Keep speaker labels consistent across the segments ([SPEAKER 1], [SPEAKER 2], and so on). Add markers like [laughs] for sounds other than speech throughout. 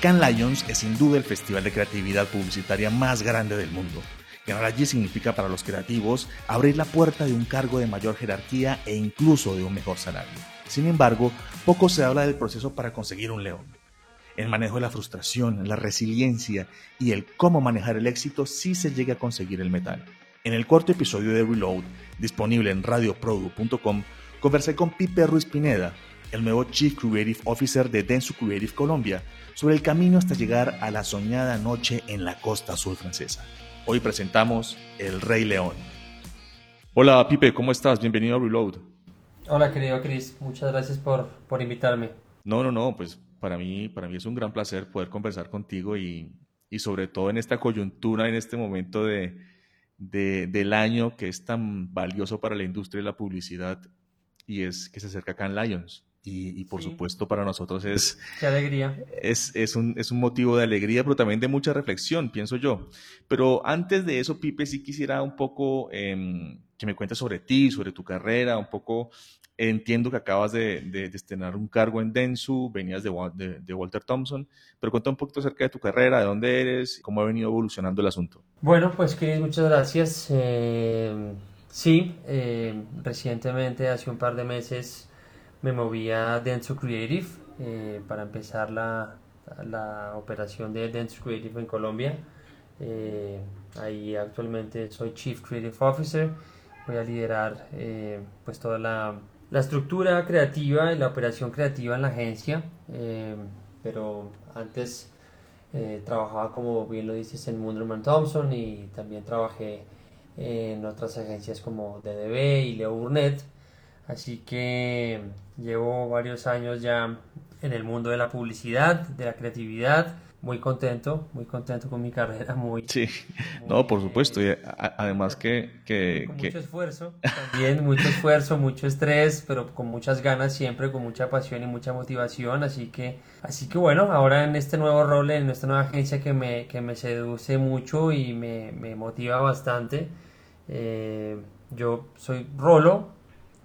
[SPEAKER 1] Cannes Lions es sin duda el festival de creatividad publicitaria más grande del mundo. Ganar allí significa para los creativos abrir la puerta de un cargo de mayor jerarquía e incluso de un mejor salario. Sin embargo, poco se habla del proceso para conseguir un león. El manejo de la frustración, la resiliencia y el cómo manejar el éxito si se llega a conseguir el metal. En el cuarto episodio de Reload, disponible en radioprodu.com, conversé con Pipe Ruiz Pineda, el nuevo Chief Creative Officer de Densu Creative Colombia, sobre el camino hasta llegar a la soñada noche en la costa azul francesa. Hoy presentamos El Rey León. Hola Pipe, ¿cómo estás? Bienvenido a Reload.
[SPEAKER 2] Hola querido Chris, muchas gracias por, por invitarme.
[SPEAKER 1] No, no, no, pues para mí, para mí es un gran placer poder conversar contigo y, y sobre todo en esta coyuntura, en este momento de, de, del año que es tan valioso para la industria de la publicidad y es que se acerca Cannes Lions. Y, por supuesto para nosotros es...
[SPEAKER 2] Qué alegría.
[SPEAKER 1] Es, es, un, es un motivo de alegría, pero también de mucha reflexión, pienso yo. Pero antes de eso, Pipe, sí quisiera un poco em, que me cuentes sobre ti, sobre tu carrera, un poco... Entiendo que acabas de, de, estrenar un cargo en Densu, venías de, de, Walter Thompson, pero cuenta un poquito acerca de tu carrera, de dónde eres, cómo ha venido evolucionando el asunto.
[SPEAKER 2] Bueno, pues Chris, muchas gracias. Eh, sí, eh, recientemente, hace un par de meses, me moví a Dentsu Creative eh, para empezar la, la, operación de Dentsu Creative en Colombia. Eh, ahí actualmente soy Chief Creative Officer. Voy a liderar eh, pues toda la, la, estructura creativa y la operación creativa en la agencia. pero antes trabajaba, como bien lo dices, en Munderman Thompson y también trabajé en otras agencias como DDB y Leo Burnett. Así que llevo varios años ya en el mundo de la publicidad, de la creatividad. Muy contento, muy contento con mi carrera, muy...
[SPEAKER 1] Sí, no, por supuesto, y además que... que,
[SPEAKER 2] con mucho esfuerzo, también mucho esfuerzo, mucho estrés, pero con muchas ganas siempre, con mucha pasión y mucha motivación, así que, así que bueno, ahora en este nuevo rol, en esta nueva agencia que me, que me seduce mucho y me, me motiva bastante, eh, yo soy Rolo,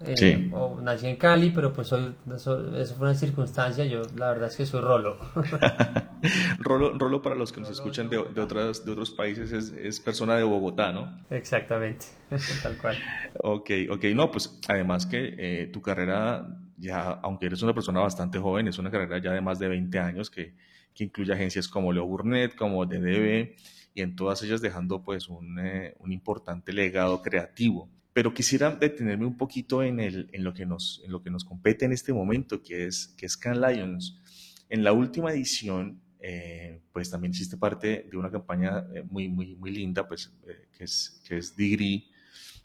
[SPEAKER 2] eh, o nací en Cali, pero pues soy, eso, fue una circunstancia, yo la verdad es que soy Rolo. [laughs]
[SPEAKER 1] Rolo, Rolo para los que nos escuchan de, de, otras, de otros países es, es, persona de Bogotá, ¿no?
[SPEAKER 2] Exactamente, [laughs] tal cual.
[SPEAKER 1] ok, ok, no, pues además que eh, tu carrera ya, aunque eres una persona bastante joven, es una carrera ya de más de 20 años que, que incluye agencias como Leo Burnett, como DDB, y en todas ellas dejando pues un, eh, un importante legado creativo pero quisiera detenerme un poquito en, el, en, lo que nos, en lo que nos compete en este momento, que es, que es Can Lions. En la última edición, eh, pues también hiciste parte de una campaña eh, muy, muy, muy linda, pues, eh, que, es, que es Degree,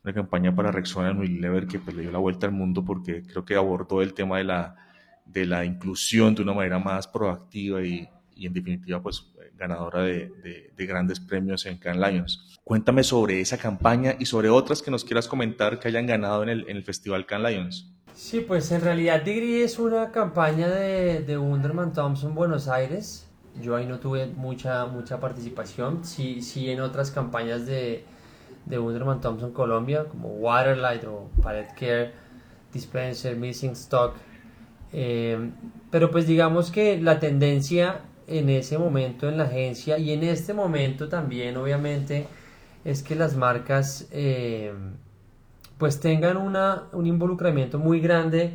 [SPEAKER 1] una campaña para Rexona Unilever que pues, le dio la vuelta al mundo porque creo que abordó el tema de la, de la inclusión de una manera más proactiva y, y en definitiva, pues ganadora de, de, grandes premios en Cannes Lions. Cuéntame sobre esa campaña y sobre otras que nos quieras comentar que hayan ganado en el, Festival Cannes Lions.
[SPEAKER 2] Sí, pues en realidad Degree es una campaña de, de Wunderman Thompson Buenos Aires. Yo ahí no tuve mucha, mucha participación. Sí, sí en otras campañas de, de Wunderman Thompson Colombia, como Waterlight o Palette Care, Dispenser, Missing Stock. Eh, pero pues digamos que la tendencia en ese momento en la agencia y en este momento también obviamente es que las marcas eh, pues tengan una, un involucramiento muy grande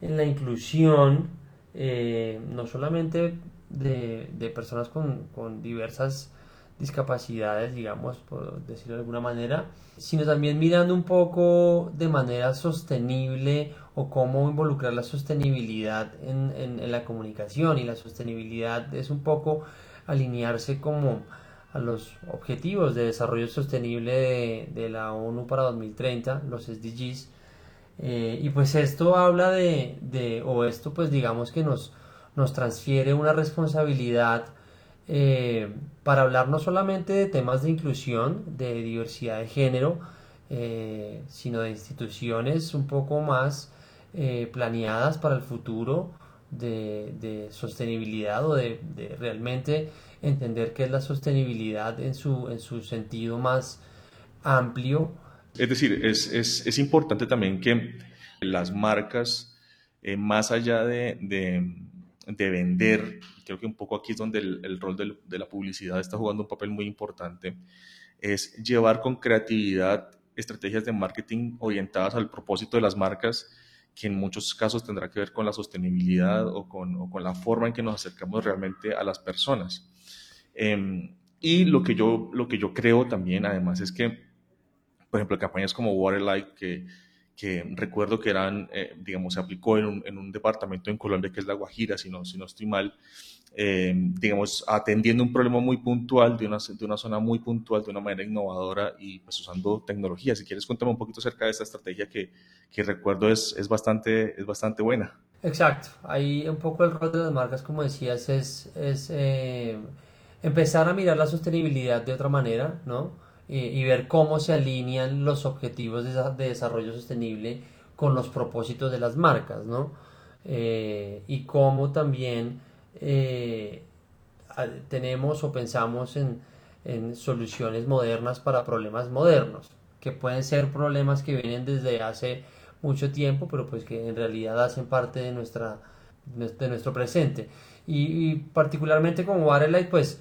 [SPEAKER 2] en la inclusión eh, no solamente de, de personas con, con diversas discapacidades, digamos, por decirlo de alguna manera, sino también mirando un poco de manera sostenible o cómo involucrar la sostenibilidad en, en, la comunicación. Y la sostenibilidad es un poco alinearse como a los objetivos de desarrollo sostenible de, de la ONU para 2030, los SDGs, eh, y pues esto habla de, de, o esto pues digamos que nos, nos transfiere una responsabilidad eh, para hablar no solamente de temas de inclusión, de diversidad de género, eh, sino de instituciones un poco más eh, planeadas para el futuro, de, sostenibilidad o de, realmente entender qué es la sostenibilidad en su, en su sentido más amplio.
[SPEAKER 1] Es decir, es, es, es importante también que las marcas, más allá de de vender. Creo que un poco aquí es donde el, rol de la publicidad está jugando un papel muy importante. Es llevar con creatividad estrategias de marketing orientadas al propósito de las marcas, que en muchos casos tendrá que ver con la sostenibilidad o con, la forma en que nos acercamos realmente a las personas. Em, y lo que, yo, lo que yo creo también, además, es que, por ejemplo, campañas como Waterlight, que que recuerdo que eran, eh, digamos, se aplicó en un, en un, departamento en Colombia que es La Guajira, si no, si no estoy mal, eh, digamos, atendiendo un problema muy puntual, de una, de una zona muy puntual, de una manera innovadora y pues usando tecnología. Si quieres, cuéntame un poquito acerca de esta estrategia que, que recuerdo es, es, bastante, es bastante buena.
[SPEAKER 2] Exacto, ahí un poco el rol de las marcas, como decías, es, es eh, empezar a mirar la sostenibilidad de otra manera, ¿no? Y ver cómo se alinean los objetivos de, desarrollo sostenible con los propósitos de las marcas, ¿no? Eh, y cómo también eh, tenemos o pensamos en, en, soluciones modernas para problemas modernos, que pueden ser problemas que vienen desde hace mucho tiempo, pero pues que en realidad hacen parte de, nuestra, de nuestro presente. Y, y particularmente con Waterlight, pues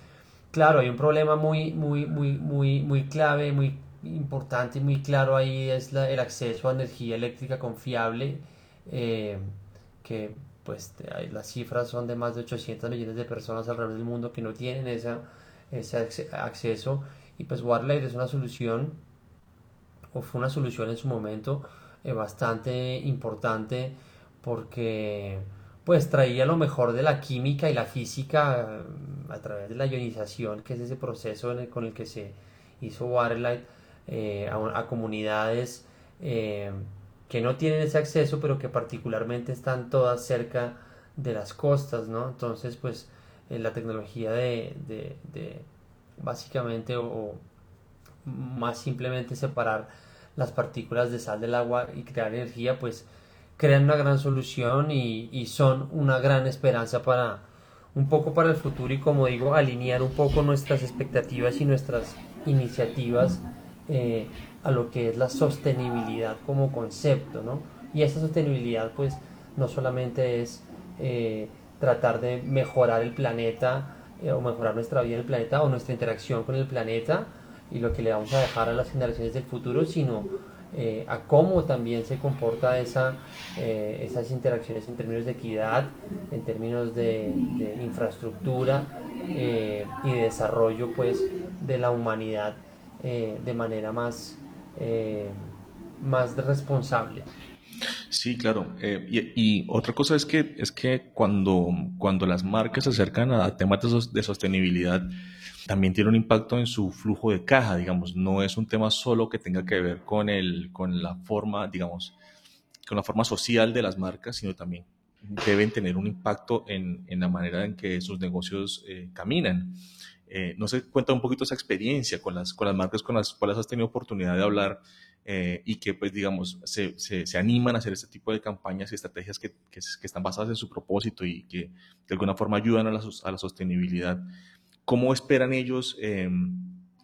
[SPEAKER 2] Claro, hay un problema muy, muy, muy, muy, muy clave, muy importante y muy claro ahí es el acceso a energía eléctrica confiable, eh, que pues las cifras son de más de 800 millones de personas alrededor del mundo que no tienen esa, ese acceso y pues Warlight es una solución o fue una solución en su momento eh, bastante importante porque pues traía lo mejor de la química y la física mm, a través de la ionización, que es ese proceso con el que se hizo Waterlight eh, a, comunidades eh, que no tienen ese acceso, pero que particularmente están todas cerca de las costas, ¿no? Entonces, pues eh, la tecnología de, básicamente o más simplemente separar las partículas de sal del agua y crear energía, pues crean una gran solución y, son una gran esperanza para un poco para el futuro y como digo, alinear un poco nuestras expectativas y nuestras iniciativas eh, a lo que es la sostenibilidad como concepto, ¿no? Y esa sostenibilidad pues no solamente es eh, tratar de mejorar el planeta eh, o mejorar nuestra vida en el planeta o nuestra interacción con el planeta y lo que le vamos a dejar a las generaciones del futuro, sino eh, a cómo también se comporta esa, eh, esas interacciones en términos de equidad, en términos de, infraestructura eh, y de desarrollo pues, de la humanidad de manera más, más responsable.
[SPEAKER 1] Sí, claro. y, otra cosa es que, es que cuando, cuando las marcas se acercan a temas de sostenibilidad, también tiene un impacto en su flujo de caja, digamos, no es un tema solo que tenga que ver con, el, con la forma, digamos, con la forma social de las marcas, sino también deben tener un impacto en, en la manera en que sus negocios eh, caminan. Eh, no sé, cuenta un poquito esa experiencia con las, con las marcas con las cuales has tenido oportunidad de hablar eh, y que, pues, digamos, se, se, animan a hacer este tipo de campañas y estrategias que, que, están basadas en su propósito y que de alguna forma ayudan a la, a la sostenibilidad. ¿Cómo esperan ellos eh,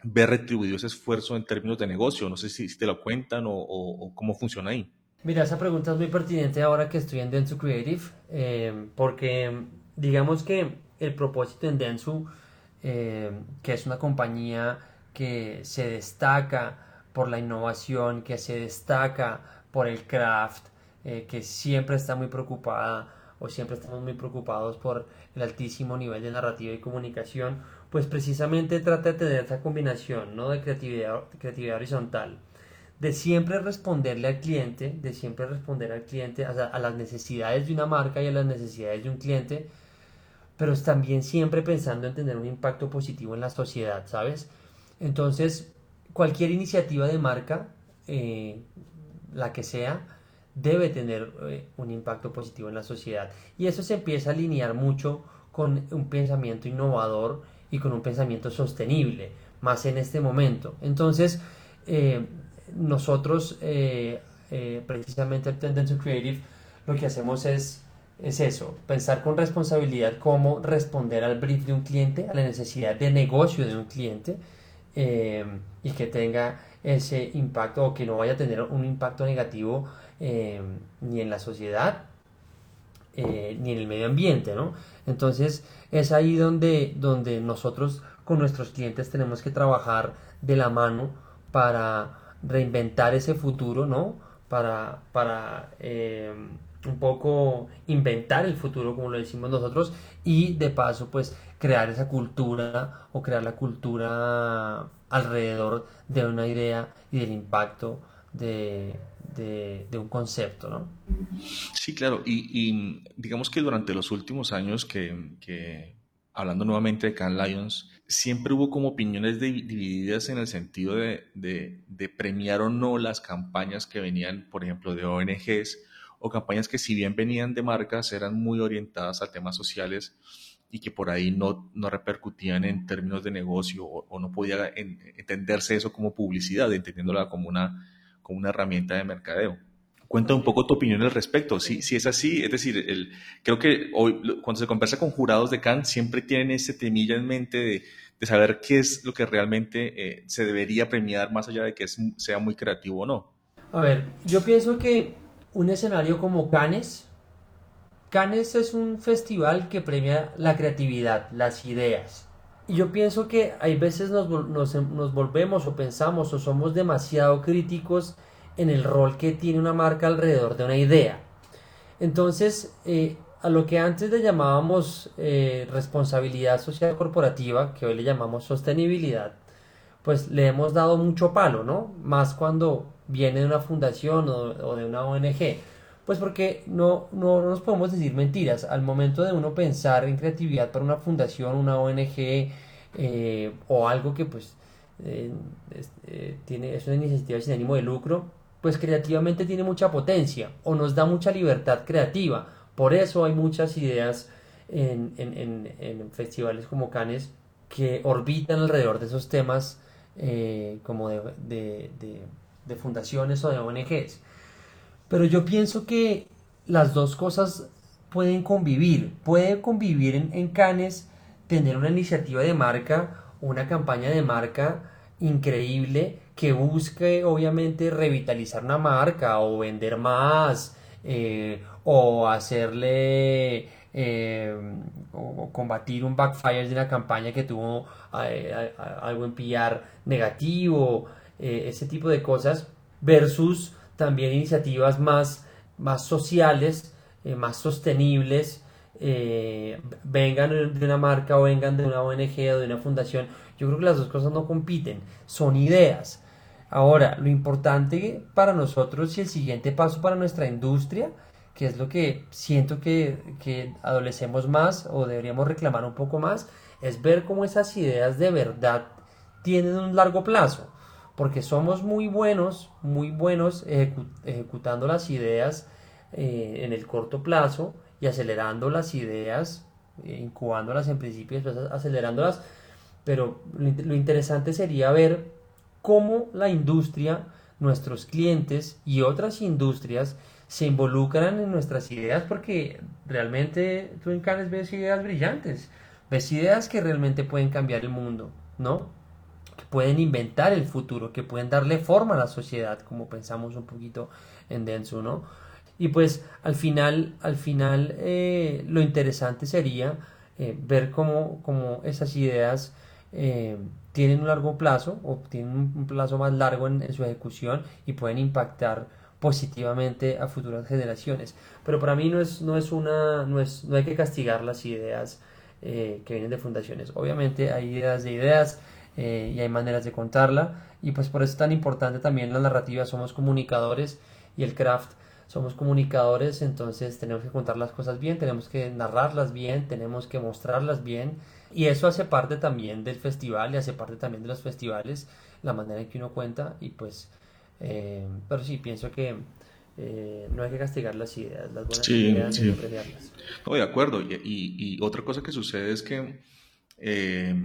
[SPEAKER 1] ver retribuido ese esfuerzo en términos de negocio? No sé si, te lo cuentan o, cómo funciona ahí.
[SPEAKER 2] Mira, esa pregunta es muy pertinente ahora que estoy en Dentsu Creative, eh, porque digamos que el propósito en Dentsu, eh, que es una compañía que se destaca por la innovación, que se destaca por el craft, que siempre está muy preocupada o siempre estamos muy preocupados por el altísimo nivel de narrativa y comunicación, pues precisamente trata de tener esa combinación ¿no? de creatividad, creatividad horizontal, de siempre responderle al cliente, de siempre responder al cliente a, las necesidades de una marca y a las necesidades de un cliente, pero también siempre pensando en tener un impacto positivo en la sociedad, ¿sabes? Entonces, cualquier iniciativa de marca, eh, la que sea, debe tener eh, un impacto positivo en la sociedad. Y eso se empieza a alinear mucho con un pensamiento innovador y con un pensamiento sostenible, más en este momento. Entonces, eh, nosotros, eh, precisamente el Tendency Creative, lo que hacemos es, es eso, pensar con responsabilidad cómo responder al brief de un cliente, a la necesidad de negocio de un cliente, y que tenga ese impacto o que no vaya a tener un impacto negativo eh, ni en la sociedad eh, ni en el medio ambiente, ¿no? Entonces es ahí donde, donde nosotros con nuestros clientes tenemos que trabajar de la mano para reinventar ese futuro, ¿no? Para, para eh, un poco inventar el futuro, como lo decimos nosotros, y de paso, pues crear esa cultura o crear la cultura alrededor de una idea y del impacto de, un concepto, ¿no?
[SPEAKER 1] Sí, claro, y, digamos que durante los últimos años que, hablando nuevamente de Can Lions, siempre hubo como opiniones divididas en el sentido de, de, premiar o no las campañas que venían, por ejemplo, de ONGs o campañas que si bien venían de marcas eran muy orientadas a temas sociales y que por ahí no, no repercutían en términos de negocio o, no podía entenderse eso como publicidad, entendiéndola como una, como una herramienta de mercadeo. Cuenta un poco tu opinión al respecto. Si, si es así, es decir, el, creo que hoy cuando se conversa con jurados de Cannes siempre tienen ese temilla en mente de, de saber qué es lo que realmente eh, se debería premiar más allá de que sea muy creativo o no.
[SPEAKER 2] A ver, yo pienso que un escenario como Cannes Cannes es un festival que premia la creatividad, las ideas. Y yo pienso que hay veces nos, volvemos o pensamos o somos demasiado críticos en el rol que tiene una marca alrededor de una idea. Entonces, eh, a lo que antes le llamábamos eh, responsabilidad social corporativa, que hoy le llamamos sostenibilidad, pues le hemos dado mucho palo, ¿no? Más cuando viene de una fundación o de una ONG. Pues porque no, no, nos podemos decir mentiras. Al momento de uno pensar en creatividad para una fundación, una ONG eh, o algo que pues eh, es, eh, tiene, es una iniciativa sin ánimo de lucro, pues creativamente tiene mucha potencia o nos da mucha libertad creativa. Por eso hay muchas ideas en, festivales como Cannes que orbitan alrededor de esos temas como de, de fundaciones o de ONGs. Pero yo pienso que las dos cosas pueden convivir. Puede convivir en, en tener una iniciativa de marca, una campaña de marca increíble que busque obviamente revitalizar una marca o vender más eh, o hacerle eh, o combatir un backfire de una campaña que tuvo eh, algo en PR negativo, ese tipo de cosas versus también iniciativas más, más sociales, eh, más sostenibles, eh, vengan de una marca o vengan de una ONG o de una fundación. Yo creo que las dos cosas no compiten, son ideas. Ahora, lo importante para nosotros y el siguiente paso para nuestra industria, que es lo que siento que, que adolecemos más o deberíamos reclamar un poco más, es ver cómo esas ideas de verdad tienen un largo plazo porque somos muy buenos, muy buenos ejecutando las ideas eh, en el corto plazo y acelerando las ideas, eh, incubándolas en principio acelerándolas, pero lo, interesante sería ver cómo la industria, nuestros clientes y otras industrias se involucran en nuestras ideas porque realmente tú en Cannes ves ideas brillantes, ves ideas que realmente pueden cambiar el mundo, ¿no? Pueden inventar el futuro, que pueden darle forma a la sociedad, como pensamos un poquito en Denso, ¿no? Y pues al final, al final eh, lo interesante sería eh, ver cómo, cómo, esas ideas eh, tienen un largo plazo o tienen un plazo más largo en, su ejecución y pueden impactar positivamente a futuras generaciones. Pero para mí no es, no es una, no es, no hay que castigar las ideas que vienen de fundaciones. Obviamente hay ideas de ideas, eh, y hay maneras de contarla y pues por eso es tan importante también la narrativa, somos comunicadores y el craft somos comunicadores, entonces tenemos que contar las cosas bien, tenemos que narrarlas bien, tenemos que mostrarlas bien y eso hace parte también del festival y hace parte también de los festivales, la manera en que uno cuenta y pues, eh, pero sí, pienso que eh, no hay que castigar las ideas, las buenas ideas sí. hay que premiarlas.
[SPEAKER 1] No, de acuerdo. Y, y, otra cosa que sucede es que eh,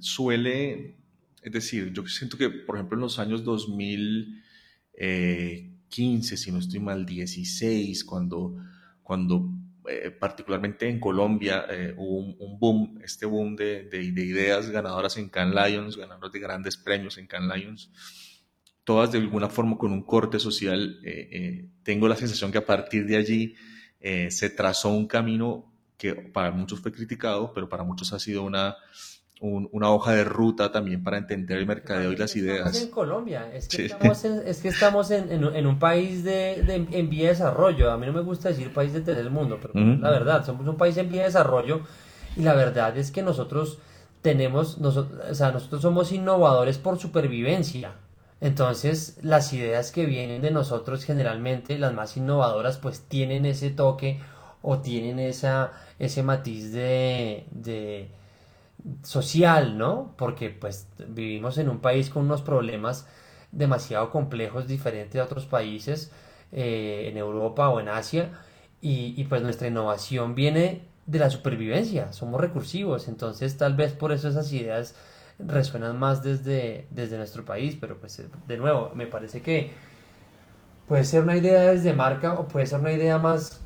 [SPEAKER 1] suele, es decir, yo siento que, por ejemplo, en los años 2015, si no estoy mal, 16, cuando, cuando eh, particularmente en Colombia hubo un, boom, este boom de, de, de, ideas ganadoras en Cannes Lions, ganadoras de grandes premios en Cannes Lions todas de alguna forma con un corte social, eh, eh, tengo la sensación que a partir de allí eh, se trazó un camino que para muchos fue criticado, pero para muchos ha sido una, una hoja de ruta también para entender el mercadeo y las ideas.
[SPEAKER 2] En Colombia, es que estamos, en, es que estamos en, en, un país de, de, en vía de desarrollo. A mí no me gusta decir país de tercer mundo, pero la verdad, somos un país en vía de desarrollo y la verdad es que nosotros tenemos, nosotros, o sea, nosotros somos innovadores por supervivencia. Entonces, las ideas que vienen de nosotros generalmente, las más innovadoras, pues tienen ese toque o tienen esa, ese matiz de, de social, ¿no? Porque pues vivimos en un país con unos problemas demasiado complejos, diferentes a otros países eh, en Europa o en Asia, y, y pues nuestra innovación viene de la supervivencia, somos recursivos, entonces tal vez por eso esas ideas resuenan más desde, desde nuestro país, pero pues de nuevo, me parece que puede ser una idea desde marca o puede ser una idea más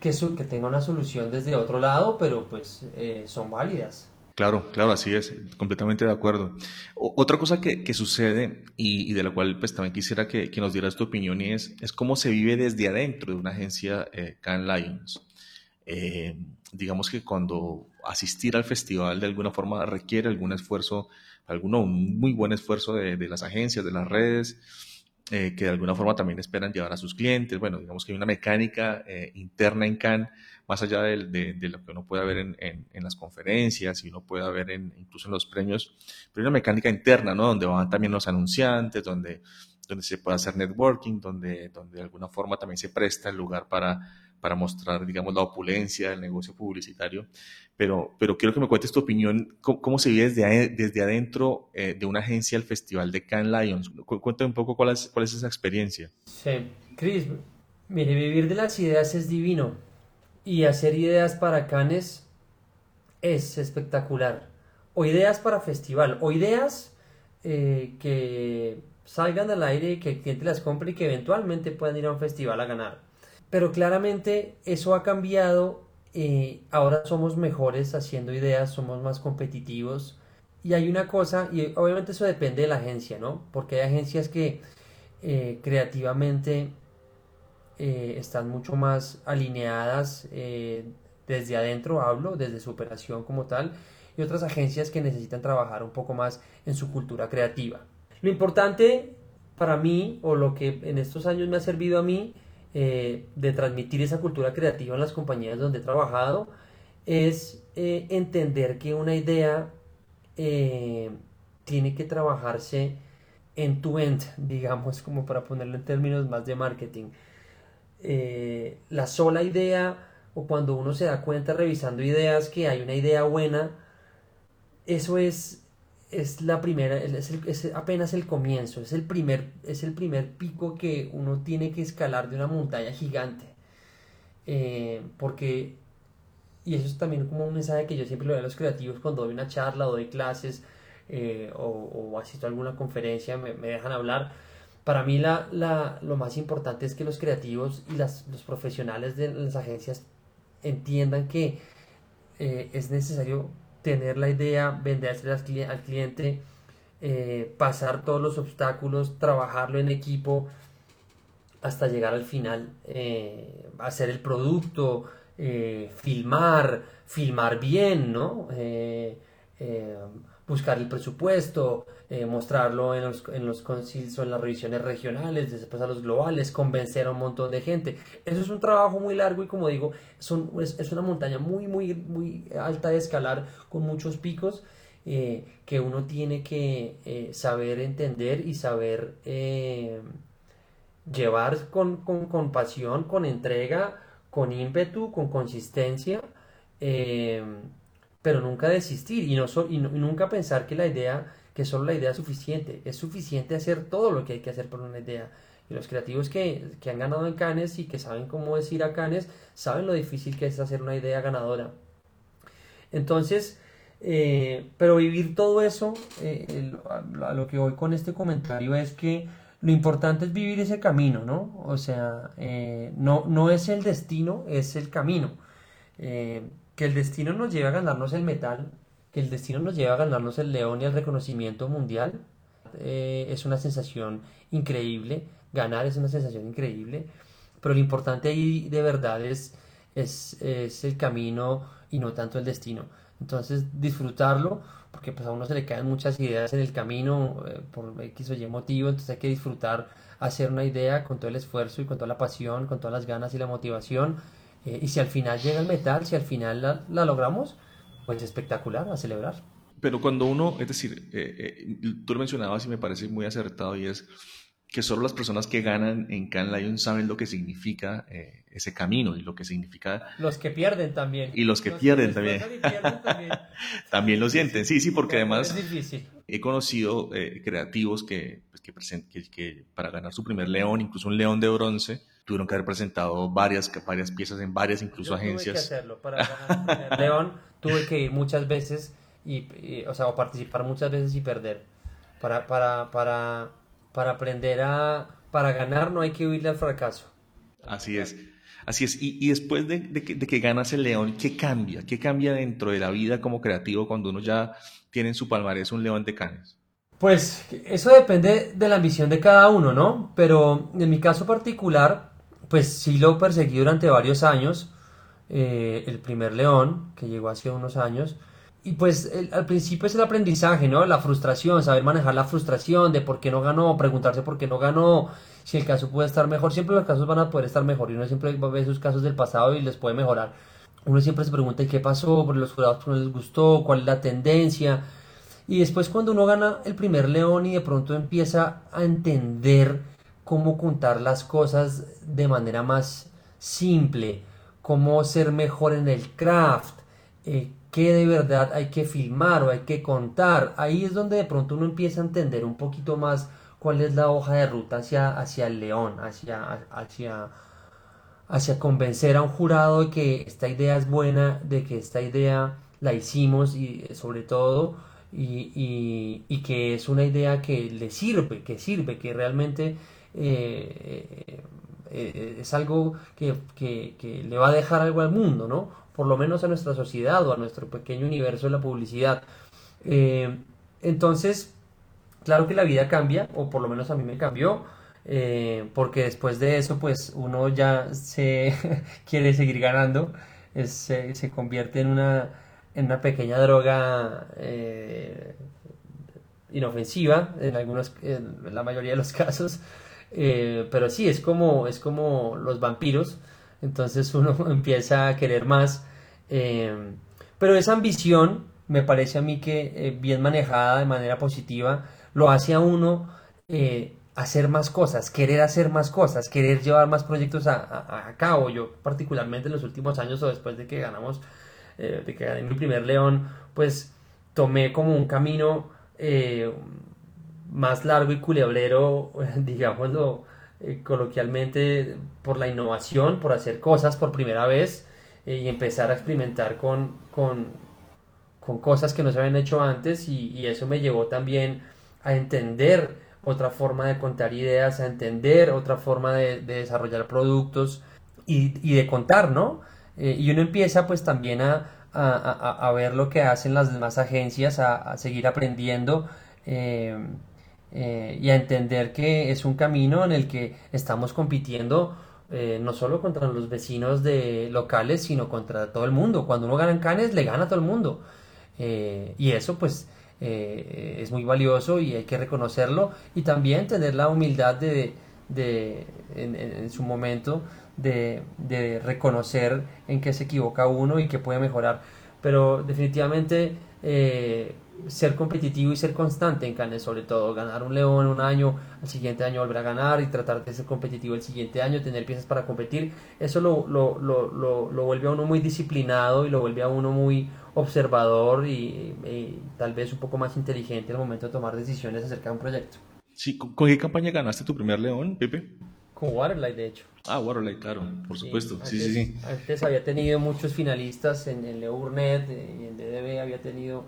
[SPEAKER 2] que, que tenga una solución desde otro lado, pero pues eh, son válidas.
[SPEAKER 1] Claro, claro, así es, completamente de acuerdo. otra cosa que, que sucede y, de la cual pues también quisiera que, que, nos dieras tu opinión es, es cómo se vive desde adentro de una agencia eh, Can Lions. Eh, digamos que cuando asistir al festival de alguna forma requiere algún esfuerzo, alguno, un muy buen esfuerzo de, las agencias, de las redes, eh, que de alguna forma también esperan llevar a sus clientes. Bueno, digamos que hay una mecánica eh, interna en Cannes, más allá de, de, lo que uno puede ver en, en, las conferencias y uno puede ver en, incluso en los premios, pero hay una mecánica interna, ¿no? Donde van también los anunciantes, donde, donde se puede hacer networking, donde, donde de alguna forma también se presta el lugar para para mostrar, digamos, la opulencia del negocio publicitario. Pero, pero quiero que me cuentes tu opinión, cómo, se vive desde, desde adentro eh, de una agencia al Festival de Cannes Lions. Cuéntame un poco cuál es, cuál es esa experiencia.
[SPEAKER 2] Sí, Chris, mire, vivir de las ideas es divino y hacer ideas para Cannes es espectacular. O ideas para festival, o ideas eh, que salgan al aire y que el cliente las compre y que eventualmente puedan ir a un festival a ganar. Pero claramente eso ha cambiado. Eh, ahora somos mejores haciendo ideas, somos más competitivos. Y hay una cosa, y obviamente eso depende de la agencia, ¿no? Porque hay agencias que eh, creativamente eh, están mucho más alineadas desde adentro, hablo, desde su operación como tal, y otras agencias que necesitan trabajar un poco más en su cultura creativa. Lo importante para mí, o lo que en estos años me ha servido a mí, eh, de transmitir esa cultura creativa en las compañías donde he trabajado es eh, entender que una idea eh, tiene que trabajarse en tu end, [laughs] digamos, como para ponerlo en términos más de marketing. la sola idea o cuando uno se da cuenta revisando ideas que hay una idea buena, eso es es la primera, es, apenas el comienzo, es el, primer, es el primer pico que uno tiene que escalar de una montaña gigante. Eh, porque, y eso es también como un mensaje que yo siempre le doy a los creativos cuando doy una charla o doy clases eh, o, asisto a alguna conferencia, me, dejan hablar. Para mí la, la, lo más importante es que los creativos y las, los profesionales de las agencias entiendan que eh, es necesario tener la idea, venderse al cliente, eh, pasar todos los obstáculos, trabajarlo en equipo hasta llegar al final, eh, hacer el producto, eh, filmar, filmar bien, ¿no? Buscar el presupuesto, eh, mostrarlo en los, en los concils o en las revisiones regionales, después a los globales, convencer a un montón de gente. Eso es un trabajo muy largo y como digo, es, es, una montaña muy, muy, muy alta de escalar con muchos picos eh, que uno tiene que eh, saber entender y saber llevar con, con, con, pasión, con entrega, con ímpetu, con consistencia pero nunca desistir y, no y, nunca pensar que la idea, que solo la idea es suficiente. Es suficiente hacer todo lo que hay que hacer por una idea. Y los creativos que, que han ganado en Cannes y que saben cómo es ir a Cannes, saben lo difícil que es hacer una idea ganadora. Entonces, eh, pero vivir todo eso, eh, a lo que voy con este comentario es que lo importante es vivir ese camino, ¿no? O sea, eh, no, no es el destino, es el camino. Que el destino nos lleve a ganarnos el metal, que el destino nos lleve a ganarnos el león y el reconocimiento mundial, es una sensación increíble. Ganar es una sensación increíble. Pero lo importante ahí de verdad es, es, es el camino y no tanto el destino. Entonces disfrutarlo, porque pues a uno se le caen muchas ideas en el camino eh, por X o Y motivo, entonces hay que disfrutar hacer una idea con todo el esfuerzo y con toda la pasión, con todas las ganas y la motivación. Eh, y si al final llega el metal, si al final la, logramos, pues espectacular, a celebrar.
[SPEAKER 1] Pero cuando uno, es decir, eh, tú lo mencionabas y me parece muy acertado y es que solo las personas que ganan en Can Lion saben lo que significa eh, ese camino y lo que significa...
[SPEAKER 2] Los que pierden también.
[SPEAKER 1] Y los que pierden [laughs] también. también. lo sienten, sí, sí, porque además he conocido eh, creativos que, pues, que, que, para ganar su primer león, incluso un león de bronce, tuvieron que haber presentado varias, varias piezas en varias, incluso agencias.
[SPEAKER 2] Tuve que hacerlo. Para ganar [laughs] león tuve que ir muchas veces, y, o sea, o participar muchas veces y perder. Para, para, para para aprender a, para ganar no hay que huirle al fracaso.
[SPEAKER 1] Así es. Así es. Y, después de, que, ganas el león, ¿qué cambia? ¿Qué cambia dentro de la vida como creativo cuando uno ya tiene en su palmarés un león de canes?
[SPEAKER 2] Pues eso depende de la ambición de cada uno, ¿no? Pero en mi caso particular, pues sí lo perseguí durante varios años. Eh, el primer león, que llegó hace unos años, y pues al principio es el aprendizaje, ¿no? La frustración, saber manejar la frustración de por qué no ganó, preguntarse por qué no ganó, si el caso puede estar mejor. Siempre los casos van a poder estar mejor y uno siempre ver sus casos del pasado y les puede mejorar. Uno siempre se pregunta qué pasó, por los jurados no les gustó, cuál es la tendencia. Y después cuando uno gana el primer león y de pronto empieza a entender cómo contar las cosas de manera más simple, cómo ser mejor en el craft, eh, qué de verdad hay que filmar o hay que contar. Ahí es donde de pronto uno empieza a entender un poquito más cuál es la hoja de ruta hacia, hacia el león, hacia, hacia, hacia convencer a un jurado de que esta idea es buena, de que esta idea la hicimos y sobre todo y, y, que es una idea que le sirve, que sirve, que realmente eh, eh, es algo que, que, le va a dejar algo al mundo, ¿no? por lo menos a nuestra sociedad o a nuestro pequeño universo de la publicidad. Eh, entonces, claro que la vida cambia, o por lo menos a mí me cambió, eh, porque después de eso, pues uno ya se [laughs] quiere seguir ganando, se, convierte en una, en una pequeña droga eh, inofensiva, en algunos, en la mayoría de los [laughs] casos, pero sí, es como, es como los vampiros, entonces [laughs] uno empieza a querer más eh, pero esa ambición me parece a mí que eh, bien manejada de manera positiva lo hace a uno eh, hacer más cosas, querer hacer más cosas, querer llevar más proyectos a, cabo. Yo particularmente en los últimos años o después de que ganamos, de que gané mi primer león, pues tomé como un camino más largo y culebrero, [laughs] digámoslo coloquialmente, por la innovación, por hacer cosas por primera vez eh, y empezar a experimentar con, con, con, cosas que no se habían hecho antes y, eso me llevó también a entender otra forma de contar ideas, a entender otra forma de, desarrollar productos y, de contar, ¿no? Eh, y uno empieza pues también a, a, a, ver lo que hacen las demás agencias, a, seguir aprendiendo eh, y a entender que es un camino en el que estamos compitiendo eh, no solo contra los vecinos de locales, sino contra todo el mundo. Cuando uno gana en Canes, le gana a todo el mundo. Eh, y eso pues eh, es muy valioso y hay que reconocerlo y también tener la humildad de, de en, su momento de, de, reconocer en qué se equivoca uno y que puede mejorar. Pero definitivamente ser competitivo y ser constante en Cannes, sobre todo ganar un león un año, al siguiente año volver a ganar y tratar de ser competitivo el siguiente año, tener piezas para competir, eso lo, lo, lo, lo, vuelve a uno muy disciplinado y lo vuelve a uno muy observador y, tal vez un poco más inteligente al momento de tomar decisiones acerca de un proyecto.
[SPEAKER 1] Sí, ¿con, qué campaña ganaste tu primer león, Pepe?
[SPEAKER 2] Con Waterlight, de hecho.
[SPEAKER 1] Ah, Waterlight, claro, por supuesto. sí, sí, sí.
[SPEAKER 2] Antes había tenido muchos finalistas en, el Leo Burnett eh, y en DDB había tenido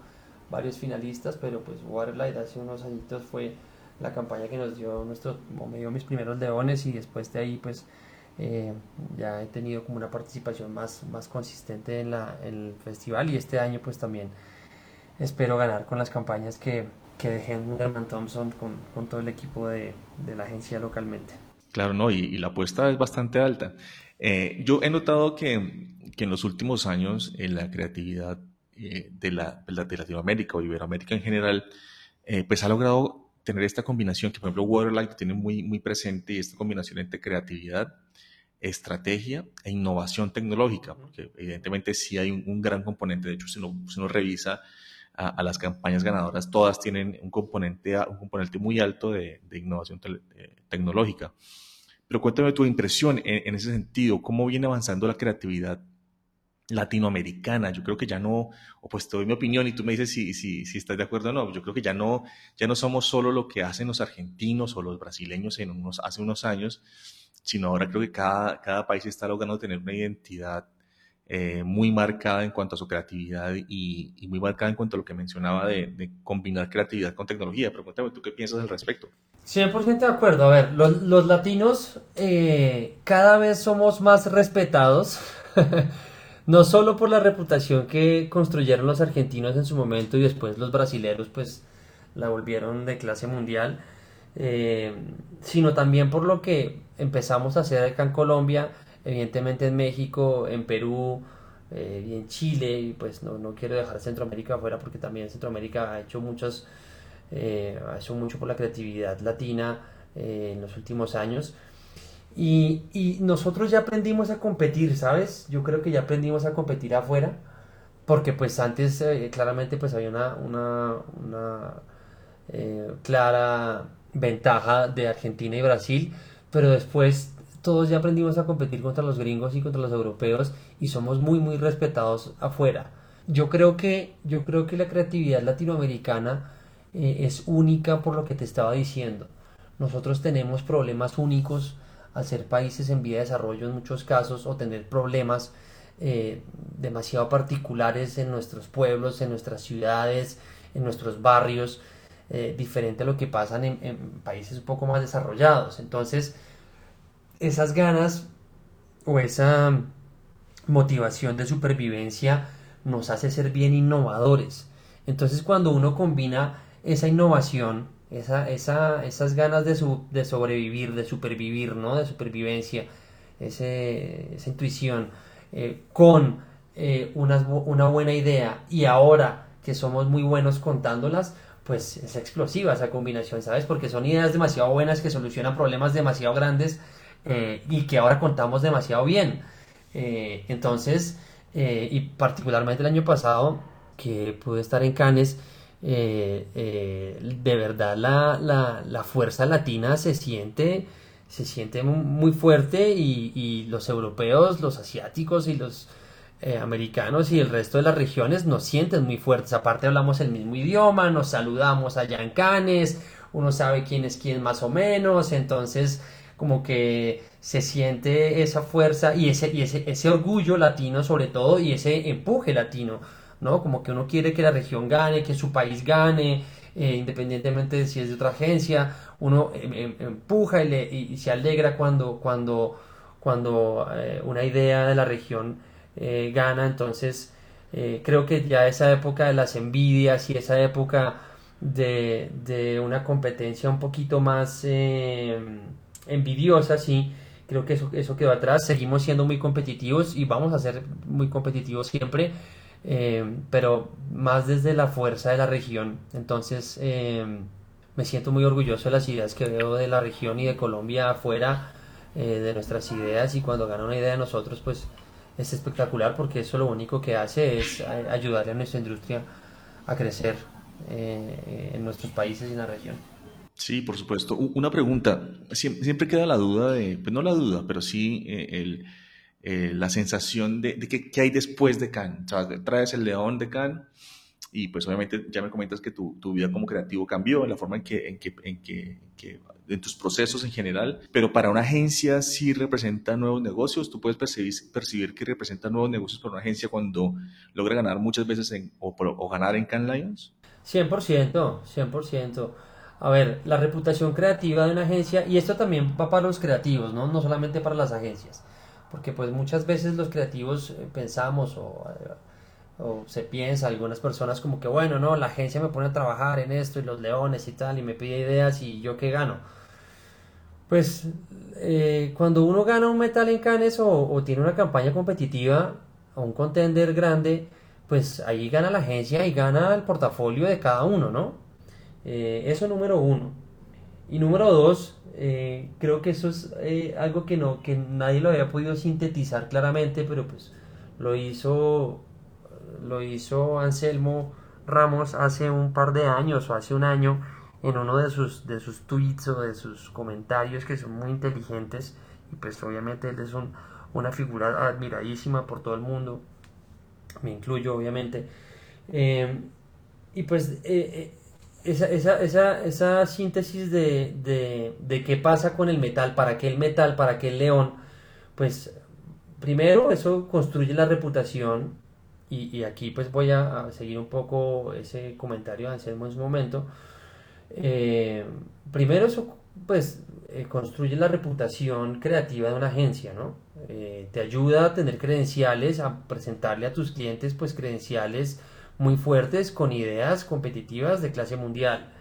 [SPEAKER 2] varios finalistas, pero pues Waterlight hace unos añitos fue la campaña que nos dio nuestro, me dio mis primeros leones y después de ahí pues eh, ya he tenido como una participación más, más consistente en, la, en el festival y este año pues también espero ganar con las campañas que, que dejé en Herman Thompson con, con, todo el equipo de, de, la agencia localmente.
[SPEAKER 1] Claro, no, y, la apuesta es bastante alta. Eh, yo he notado que, que, en los últimos años en la creatividad eh, de, la, de Latinoamérica o Iberoamérica en general, eh, pues ha logrado tener esta combinación que, por ejemplo, Waterlight tiene muy, muy presente y esta combinación entre creatividad, estrategia e innovación tecnológica, porque evidentemente sí hay un, gran componente, de hecho, si uno, si uno revisa a, las campañas ganadoras, todas tienen un componente, un componente muy alto de, innovación tecnológica. Pero cuéntame tu impresión en, ese sentido, cómo viene avanzando la creatividad latinoamericana. Yo creo que ya no, o pues te doy mi opinión y tú me dices si, si, si estás de acuerdo o no. Yo creo que ya no, ya no somos solo lo que hacen los argentinos o los brasileños en unos, hace unos años, sino ahora creo que cada, cada país está logrando tener una identidad eh, muy marcada en cuanto a su creatividad y, muy marcada en cuanto a lo que mencionaba de, combinar creatividad con tecnología. Pero cuéntame, ¿tú qué piensas al respecto?
[SPEAKER 2] 100% de acuerdo. A ver, los, los latinos eh, cada vez somos más respetados, [laughs] no solo por la reputación que construyeron los argentinos en su momento y después los brasileños pues la volvieron de clase mundial, eh, sino también por lo que empezamos a hacer acá en Colombia evidentemente en México, en Perú eh, y en Chile, y pues no, no, quiero dejar Centroamérica afuera porque también Centroamérica ha hecho muchos, eh, ha hecho mucho por la creatividad latina en los últimos años. Y, y, nosotros ya aprendimos a competir, ¿sabes? Yo creo que ya aprendimos a competir afuera, porque pues antes claramente pues había una, una, una clara ventaja de Argentina y Brasil, pero después todos ya aprendimos a competir contra los gringos y contra los europeos y somos muy muy respetados afuera. Yo creo que, yo creo que la creatividad latinoamericana eh, es única por lo que te estaba diciendo. Nosotros tenemos problemas únicos al ser países en vía de desarrollo en muchos casos o tener problemas eh, demasiado particulares en nuestros pueblos, en nuestras ciudades, en nuestros barrios, eh, diferente a lo que pasa en, en países un poco más desarrollados. Entonces, esas ganas o esa motivación de supervivencia nos hace ser bien innovadores. Entonces cuando uno combina esa innovación, esa, esa, esas ganas de, de, sobrevivir, de supervivir, ¿no? de supervivencia, ese, esa intuición, eh, con eh, una, una buena idea y ahora que somos muy buenos contándolas, pues es explosiva esa combinación, ¿sabes? Porque son ideas demasiado buenas que solucionan problemas demasiado grandes eh, y que ahora contamos demasiado bien. Eh, entonces, eh, y particularmente el año pasado, que pude estar en Cannes, de verdad la, la, la, fuerza latina se siente, se siente muy fuerte y, los europeos, los asiáticos y los americanos y el resto de las regiones nos sienten muy fuertes. Aparte hablamos el mismo idioma, nos saludamos allá en Cannes, uno sabe quién es quién más o menos, entonces como que se siente esa fuerza y ese, y ese, ese orgullo latino sobre todo y ese empuje latino, ¿no? Como que uno quiere que la región gane, que su país gane, eh, independientemente de si es de otra agencia, uno em, em, empuja y, se alegra cuando, cuando, cuando eh, una idea de la región eh, gana, entonces creo que ya esa época de las envidias y esa época de, de una competencia un poquito más em, envidiosa, sí, creo que eso, eso quedó atrás, seguimos siendo muy competitivos y vamos a ser muy competitivos siempre, eh, pero más desde la fuerza de la región, entonces eh, me siento muy orgulloso de las ideas que veo de la región y de Colombia afuera, eh, de nuestras ideas y cuando gana una idea de nosotros, pues es espectacular porque eso lo único que hace es ayudarle a nuestra industria a crecer en nuestros países y en la región.
[SPEAKER 1] Sí, por supuesto. Una pregunta. Siempre queda la duda de, pues no la duda, pero sí el, eh, la sensación de, de que, hay después de Cannes. O sea, traes el león de Cannes y pues obviamente ya me comentas que tu, tu vida como creativo cambió en la forma en que, en que, en que, que, en tus procesos en general, pero para una agencia sí representa nuevos negocios, tú puedes percibir, percibir que representa nuevos negocios para una agencia cuando logra ganar muchas veces en, o, o ganar en Can Lions.
[SPEAKER 2] 100%, 100%. A ver, la reputación creativa de una agencia, y esto también va para los creativos, ¿no? No solamente para las agencias, porque pues muchas veces los creativos eh, pensamos o, eh, o, se piensa, algunas personas como que, bueno, no, la agencia me pone a trabajar en esto y los leones y tal, y me pide ideas y yo qué gano. Pues eh, cuando uno gana un metal en Cannes o, tiene una campaña competitiva o un contender grande, pues ahí gana la agencia y gana el portafolio de cada uno, ¿no? Eso número uno. Y número dos, eh, creo que eso es eh, algo que, no, que nadie lo había podido sintetizar claramente, pero pues lo hizo, lo hizo Anselmo Ramos hace un par de años o hace un año en uno de sus, de sus tweets o de sus comentarios que son muy inteligentes y pues obviamente él es una figura admiradísima por todo el mundo me incluyo obviamente. Eh, y pues esa, esa, esa, esa, síntesis de, de, de, qué pasa con el metal, para qué el metal, para qué el león, pues primero eso construye la reputación y, y aquí pues voy a, seguir un poco ese comentario de Anselmo en su momento. primero eso pues construye la reputación creativa de una agencia, ¿no? Eh, te ayuda a tener credenciales, a presentarle a tus clientes pues credenciales muy fuertes con ideas competitivas de clase mundial.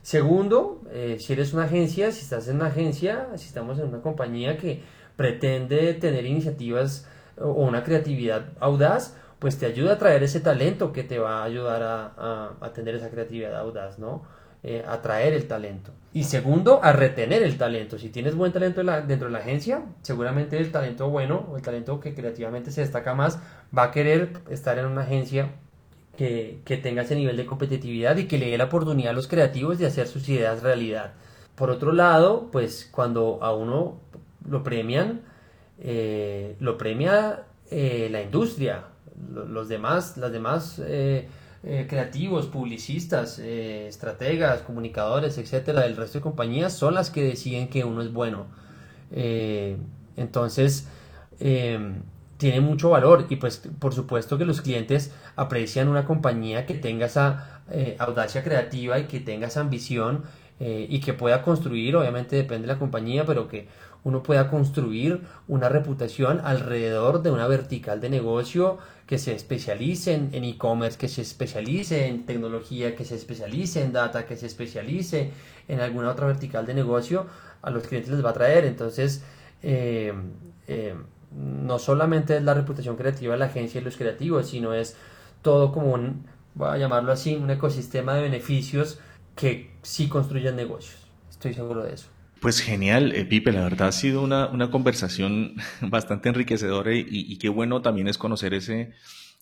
[SPEAKER 2] Segundo, eh, si eres una agencia, si estás en una agencia, si estamos en una compañía que pretende tener iniciativas o una creatividad audaz, pues te ayuda a traer ese talento que te va a ayudar a, a tener esa creatividad audaz, ¿no? eh, atraer el talento. Y segundo, a retener el talento. Si tienes buen talento dentro de la agencia, seguramente el talento bueno o el talento que creativamente se destaca más va a querer estar en una agencia que, que tenga ese nivel de competitividad y que le dé la oportunidad a los creativos de hacer sus ideas realidad. Por otro lado, pues cuando a uno lo premian, eh, lo premia eh, la industria, los demás, las demás eh, creativos, publicistas, estrategas, comunicadores, etcétera, del resto de compañías son las que deciden que uno es bueno. Entonces, tiene mucho valor y pues por supuesto que los clientes aprecian una compañía que tenga esa audacia creativa y que tenga esa ambición y que pueda construir, obviamente depende de la compañía, pero que uno pueda construir una reputación alrededor de una vertical de negocio que se especialice en e-commerce, que se especialice en tecnología, que se especialice en data, que se especialice en alguna otra vertical de negocio, a los clientes les va a traer. Entonces, eh, eh, no solamente es la reputación creativa de la agencia y los creativos, sino es todo como un, voy a llamarlo así, un ecosistema de beneficios que sí construyen negocios. Estoy seguro de eso.
[SPEAKER 1] Pues genial, eh, Pipe, la verdad ha sido una, una conversación [laughs] bastante enriquecedora y, y, qué bueno también es conocer ese,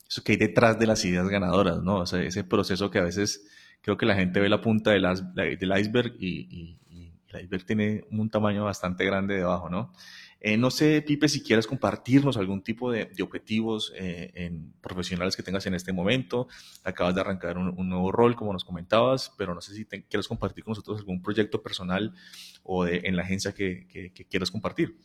[SPEAKER 1] eso que hay detrás de las ideas ganadoras, ¿no? O sea, ese proceso que a veces creo que la gente ve la punta del, del iceberg y, y, y el iceberg tiene un tamaño bastante grande debajo, ¿no? Eh, no sé, Pipe, si quieres compartirnos algún tipo de, objetivos eh, en profesionales que tengas en este momento. Acabas de arrancar un, nuevo rol, como nos comentabas, pero no sé si te, quieres compartir con nosotros algún proyecto personal o en la agencia que quieras compartir.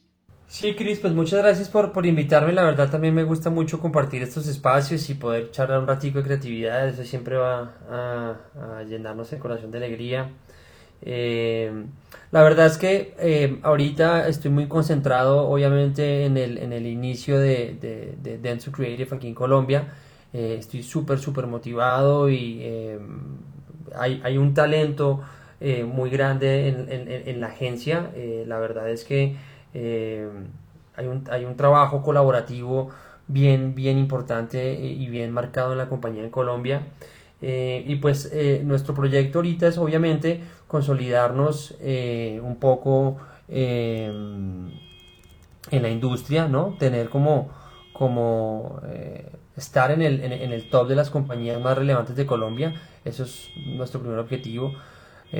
[SPEAKER 2] Sí, Cris, pues muchas gracias por, por invitarme. La verdad también me gusta mucho compartir estos espacios y poder charlar un ratico de creatividad. Eso siempre va a, a llenarnos el corazón de alegría. Eh, la verdad es que eh, ahorita estoy muy concentrado, obviamente, en el, en el inicio de, de, de Creative aquí en Colombia. Eh, estoy súper, súper motivado y eh, hay, hay, un talento muy grande en, en, la agencia. la verdad es que hay, un, hay un trabajo colaborativo bien, bien importante y bien marcado en la compañía en Colombia. Y pues nuestro proyecto ahorita es obviamente consolidarnos eh, un poco en la industria, ¿no? Tener como, como estar en el, en, el top de las compañías más relevantes de Colombia. Eso es nuestro primer objetivo.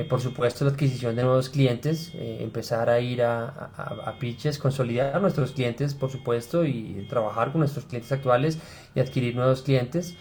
[SPEAKER 2] por supuesto, la adquisición de nuevos clientes, empezar a ir a, a, a pitches, consolidar a nuestros clientes, por supuesto, y trabajar con nuestros clientes actuales y adquirir nuevos clientes.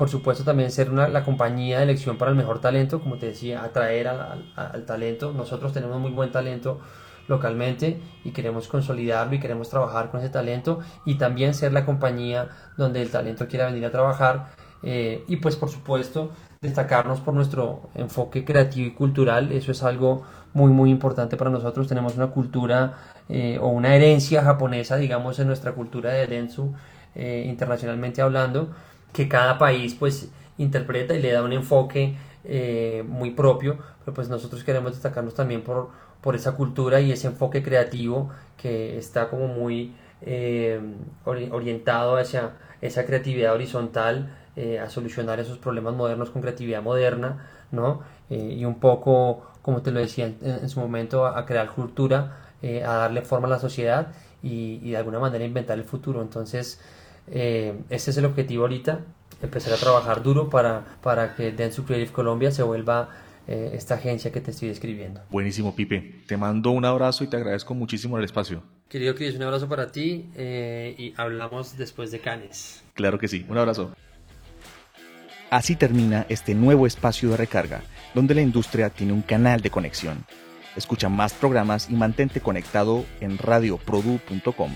[SPEAKER 2] Por supuesto también ser una, la compañía de elección para el mejor talento, como te decía, atraer al, talento. Nosotros tenemos muy buen talento localmente y queremos consolidarlo y queremos trabajar con ese talento y también ser la compañía donde el talento quiera venir a trabajar eh, y pues por supuesto destacarnos por nuestro enfoque creativo y cultural, eso es algo muy muy importante para nosotros, tenemos una cultura eh, o una herencia japonesa digamos en nuestra cultura de Dentsu eh, internacionalmente hablando que cada país pues interpreta y le da un enfoque eh, muy propio, pero pues nosotros queremos destacarnos también por, por esa cultura y ese enfoque creativo que está como muy eh, orientado hacia esa creatividad horizontal, eh, a solucionar esos problemas modernos con creatividad moderna, ¿no? y un poco, como te lo decía en, su momento, a, crear cultura, a darle forma a la sociedad y, y de alguna manera inventar el futuro. Entonces, eh, ese es el objetivo ahorita, empezar a trabajar duro para, para que Dentsu Creative Colombia se vuelva eh, esta agencia que te estoy describiendo.
[SPEAKER 1] Buenísimo, Pipe. Te mando un abrazo y te agradezco muchísimo el espacio.
[SPEAKER 2] Querido Cris, un abrazo para ti eh, y hablamos después de Canes.
[SPEAKER 1] Claro que sí, un abrazo.
[SPEAKER 3] Así termina este nuevo espacio de recarga, donde la industria tiene un canal de conexión. Escucha más programas y mantente conectado en radioprodu.com.